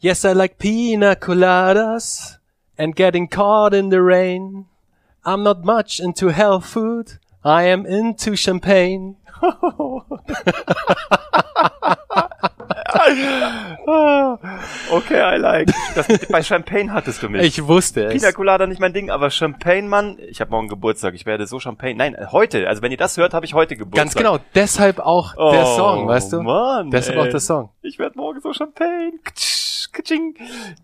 Yes, I like pina coladas and getting caught in the rain. I'm not much into health food. I am into champagne. Okay, I like. Das, bei Champagne hattest du mich. Ich wusste es. Pina Colada nicht mein Ding, aber Champagne, Mann, ich habe morgen Geburtstag. Ich werde so Champagne. Nein, heute. Also wenn ihr das hört, habe ich heute Geburtstag. Ganz genau. Deshalb auch der Oh, Song, weißt du? Mann, Deshalb ey. auch der Song. Ich werde morgen so Champagne.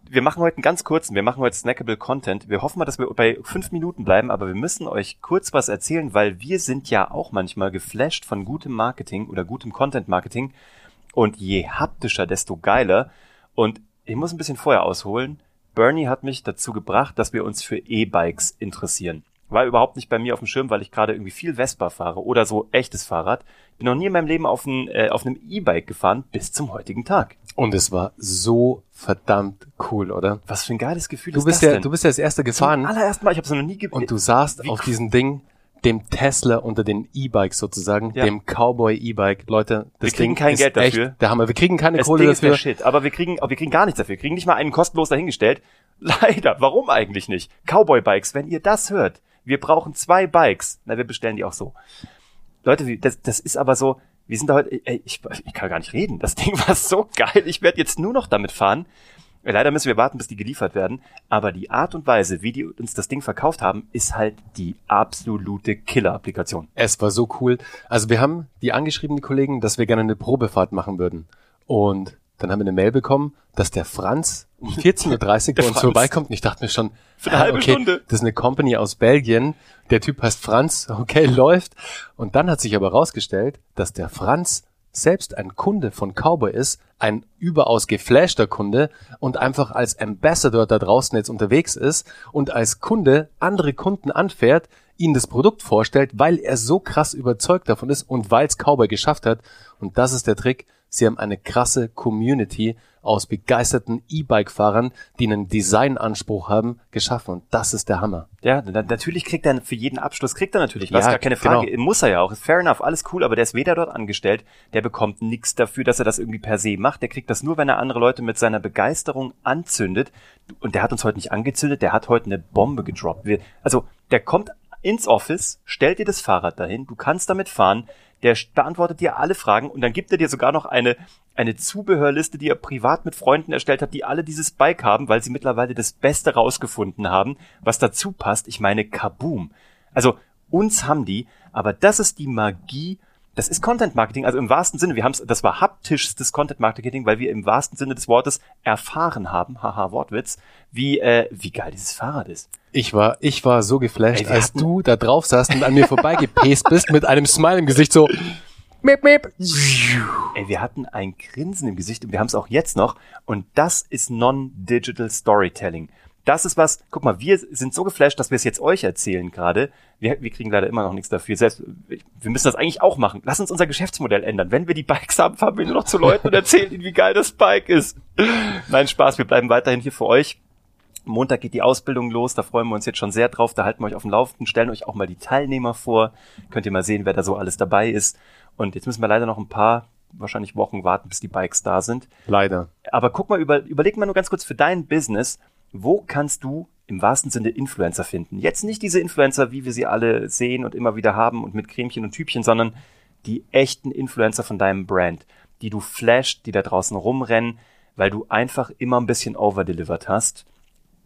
Wir machen heute einen ganz kurzen, wir machen heute snackable Content. Wir hoffen mal, dass wir bei fünf Minuten bleiben, aber wir müssen euch kurz was erzählen, weil wir sind ja auch manchmal geflasht von gutem Marketing oder gutem Content Marketing. Und je haptischer, desto geiler. Und ich muss ein bisschen vorher ausholen. Bernie hat mich dazu gebracht, dass wir uns für E-Bikes interessieren. War überhaupt nicht bei mir auf dem Schirm, weil ich gerade irgendwie viel Vespa fahre oder so echtes Fahrrad. Bin noch nie in meinem Leben auf, ein, äh, auf einem E-Bike gefahren bis zum heutigen Tag. Und es war so verdammt cool, oder? Was für ein geiles Gefühl Du ist bist das ja, denn? du bist ja das erste Zum gefahren allerersten Mal, ich habe es noch nie ge und du saßt auf cool. diesem Ding, dem Tesla unter den E-Bikes sozusagen, Ja. dem Cowboy E-Bike. Leute, das Wir kriegen Ding kein ist Geld echt dafür. der Hammer. Wir kriegen keine Das Kohle Ding ist der dafür. Shit, aber wir kriegen, aber wir kriegen gar nichts dafür. Wir kriegen nicht mal einen kostenlos dahingestellt. Leider. Warum eigentlich nicht? Cowboy-Bikes, wenn ihr das hört. Wir brauchen zwei Bikes. Na, wir bestellen die auch so. Leute, das, das ist aber so, wir sind da heute, ey, ich, ich kann gar nicht reden. Das Ding war so geil. Ich werde jetzt nur noch damit fahren. Leider müssen wir warten, bis die geliefert werden. Aber die Art und Weise, wie die uns das Ding verkauft haben, ist halt die absolute Killer-Applikation. Es war so cool. Also wir haben die angeschriebenen Kollegen, dass wir gerne eine Probefahrt machen würden. Und dann haben wir eine Mail bekommen, dass der Franz um 14.30 Uhr bei uns vorbeikommt. Und ich dachte mir schon, Für eine ah, halbe okay, Stunde. das ist eine Company aus Belgien. Der Typ heißt Franz. Okay, läuft. Und dann hat sich aber rausgestellt, dass der Franz selbst ein Kunde von Cowboy ist, ein überaus geflashter Kunde und einfach als Ambassador da draußen jetzt unterwegs ist und als Kunde andere Kunden anfährt, ihnen das Produkt vorstellt, weil er so krass überzeugt davon ist und weil es Cowboy geschafft hat. Und das ist der Trick. Sie haben eine krasse Community aus begeisterten E-Bike-Fahrern, die einen Designanspruch haben, geschaffen. Und das ist der Hammer. Ja, na, natürlich kriegt er für jeden Abschluss, kriegt er natürlich was, Ja, gar keine Frage. genau. Muss er ja auch. Fair enough, alles cool, aber der ist weder dort angestellt, der bekommt nichts dafür, dass er das irgendwie per se macht. Der kriegt das nur, wenn er andere Leute mit seiner Begeisterung anzündet. Und der hat uns heute nicht angezündet, der hat heute eine Bombe gedroppt. Wir, also, der kommt ins Office, stellt dir das Fahrrad dahin, du kannst damit fahren, der beantwortet dir alle Fragen und dann gibt er dir sogar noch eine, eine Zubehörliste, die er privat mit Freunden erstellt hat, die alle dieses Bike haben, weil sie mittlerweile das Beste rausgefunden haben, was dazu passt. Ich meine, kaboom. Also, uns haben die, aber das ist die Magie das ist Content Marketing, also im wahrsten Sinne. Wir haben es, das war haptischstes Content Marketing, weil wir im wahrsten Sinne des Wortes erfahren haben, haha Wortwitz, wie äh, wie geil dieses Fahrrad ist. Ich war, ich war so geflasht, Ey, als du da drauf saßt und an mir vorbeigepäst bist mit einem Smile im Gesicht so. Meep, meep. Ey, wir hatten ein Grinsen im Gesicht und wir haben es auch jetzt noch. Und das ist Non-Digital Storytelling. Das ist was, guck mal, wir sind so geflasht, dass wir es jetzt euch erzählen gerade. Wir, wir kriegen leider immer noch nichts dafür. Selbst, wir müssen das eigentlich auch machen. Lass uns unser Geschäftsmodell ändern. Wenn wir die Bikes haben, fahren wir nur noch zu Leuten und erzählen ihnen, wie geil das Bike ist. Nein, Spaß, wir bleiben weiterhin hier für euch. Montag geht die Ausbildung los, da freuen wir uns jetzt schon sehr drauf. Da halten wir euch auf dem Laufenden, stellen euch auch mal die Teilnehmer vor. Könnt ihr mal sehen, wer da so alles dabei ist. Und jetzt müssen wir leider noch ein paar, wahrscheinlich Wochen warten, bis die Bikes da sind. Leider. Aber guck mal, über, überleg mal nur ganz kurz für dein Business, wo kannst du im wahrsten Sinne Influencer finden? Jetzt nicht diese Influencer, wie wir sie alle sehen und immer wieder haben und mit Cremchen und Typchen, sondern die echten Influencer von deinem Brand, die du flasht, die da draußen rumrennen, weil du einfach immer ein bisschen overdelivered hast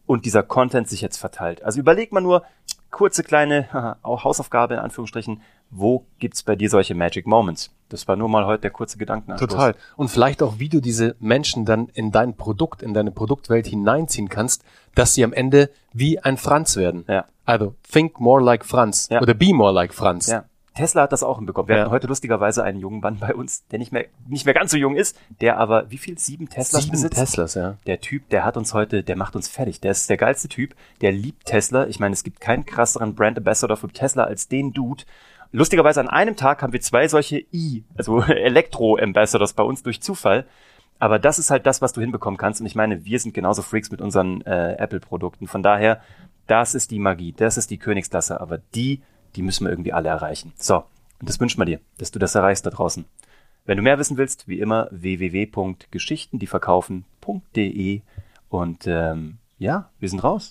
und dieser Content sich jetzt verteilt. Also überleg mal nur, kurze kleine haha, Hausaufgabe in Anführungsstrichen, wo gibt's bei dir solche Magic Moments? Das war nur mal heute der kurze Gedankenanstoß. Total. Und vielleicht auch, wie du diese Menschen dann in dein Produkt, in deine Produktwelt hineinziehen kannst, dass sie am Ende wie ein Franz werden. Ja. Also, think more like Franz. Ja. Oder be more like Franz. Ja. Tesla hat das auch hinbekommen. Wir Ja. hatten heute lustigerweise einen jungen Mann bei uns, der nicht mehr, nicht mehr ganz so jung ist, der aber, wie viel? Sieben Teslas Sieben besitzt? Teslas, ja. Der Typ, der hat uns heute, der macht uns fertig. Der ist der geilste Typ. Der liebt Tesla. Ich meine, es gibt keinen krasseren Brand Ambassador für Tesla als den Dude. Lustigerweise an einem Tag haben wir zwei solche I, also Elektro-Ambassadors bei uns durch Zufall. Aber das ist halt das, was du hinbekommen kannst. Und ich meine, wir sind genauso Freaks mit unseren äh, Apple-Produkten. Von daher, das ist die Magie, das ist die Königsklasse. Aber die, die müssen wir irgendwie alle erreichen. So, und das wünschen wir dir, dass du das erreichst da draußen. Wenn du mehr wissen willst, wie immer www.geschichtendieverkaufen.de und ähm, ja, wir sind raus.